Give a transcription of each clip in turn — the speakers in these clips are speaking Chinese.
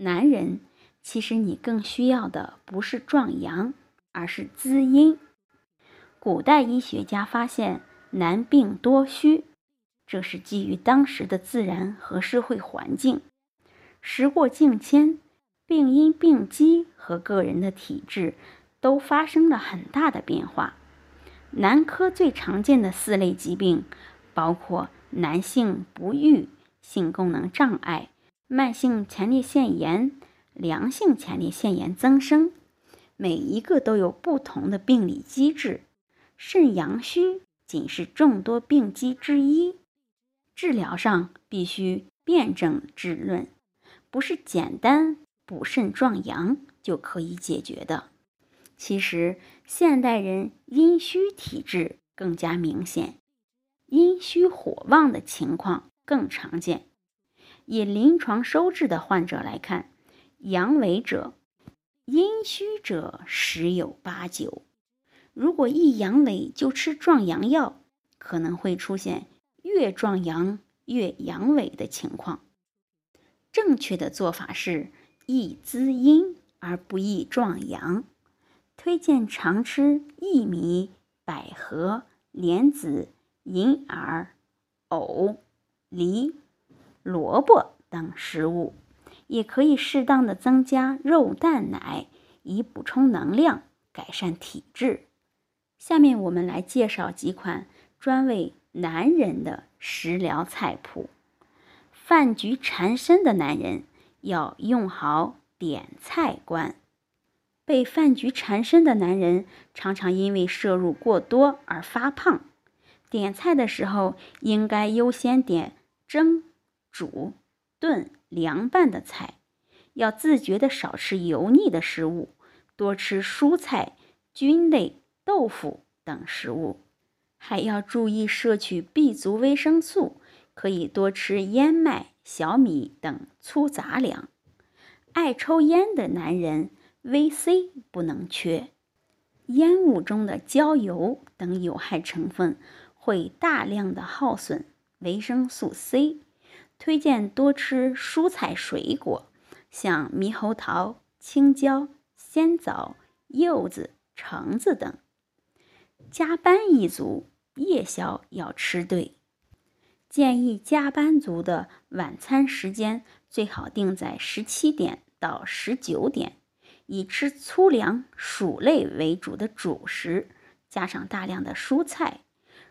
男人，其实你更需要的不是壮阳，而是滋阴。古代医学家发现男病多虚，这是基于当时的自然和社会环境。时过境迁，病因、病机和个人的体质都发生了很大的变化。男科最常见的四类疾病，包括男性不育、性功能障碍、慢性前列腺炎、良性前列腺炎增生，每一个都有不同的病理机制。肾阳虚仅是众多病机之一，治疗上必须辨证治论，不是简单补肾壮阳就可以解决的。其实，现代人阴虚体质更加明显，阴虚火旺的情况更常见。以临床收治的患者来看，阳痿者、阴虚者十有八九。如果一阳痿就吃壮阳药，可能会出现越壮阳越阳痿的情况。正确的做法是益滋阴而不易壮阳。推荐常吃薏米、百合、莲子、银耳、藕、梨、萝卜等食物，也可以适当的增加肉蛋奶，以补充能量，改善体质。下面我们来介绍几款专为男人的食疗菜谱。饭局缠身的男人要用好点菜观。被饭局缠身的男人，常常因为摄入过多而发胖。点菜的时候，应该优先点蒸、煮、炖、凉拌的菜，要自觉的少吃油腻的食物，多吃蔬菜、菌类、豆腐等食物，还要注意摄取 B 族维生素，可以多吃燕麦、小米等粗杂粮。爱抽烟的男人。VC 不能缺，烟雾中的焦油等有害成分会大量的耗损维生素 C，推荐多吃蔬菜水果，像猕猴桃、青椒、鲜枣、柚子、橙子等。加班一族夜宵要吃对，建议加班族的晚餐时间最好定在十七点到十九点。以吃粗粮、薯类为主的主食，加上大量的蔬菜。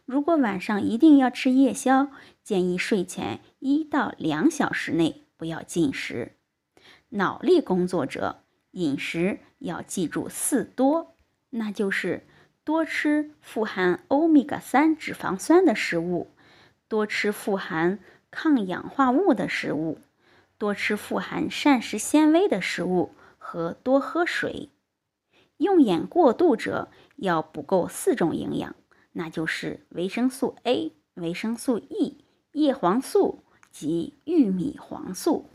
如果晚上一定要吃夜宵，建议睡前一到两小时内不要进食。脑力工作者饮食要记住四多，那就是多吃富含欧米伽三脂肪酸的食物，多吃富含抗氧化物的食物，多吃富含膳食纤维的食物。和多喝水，用眼过度者要补够四种营养，那就是维生素 A、维生素 E、叶黄素及玉米黄素。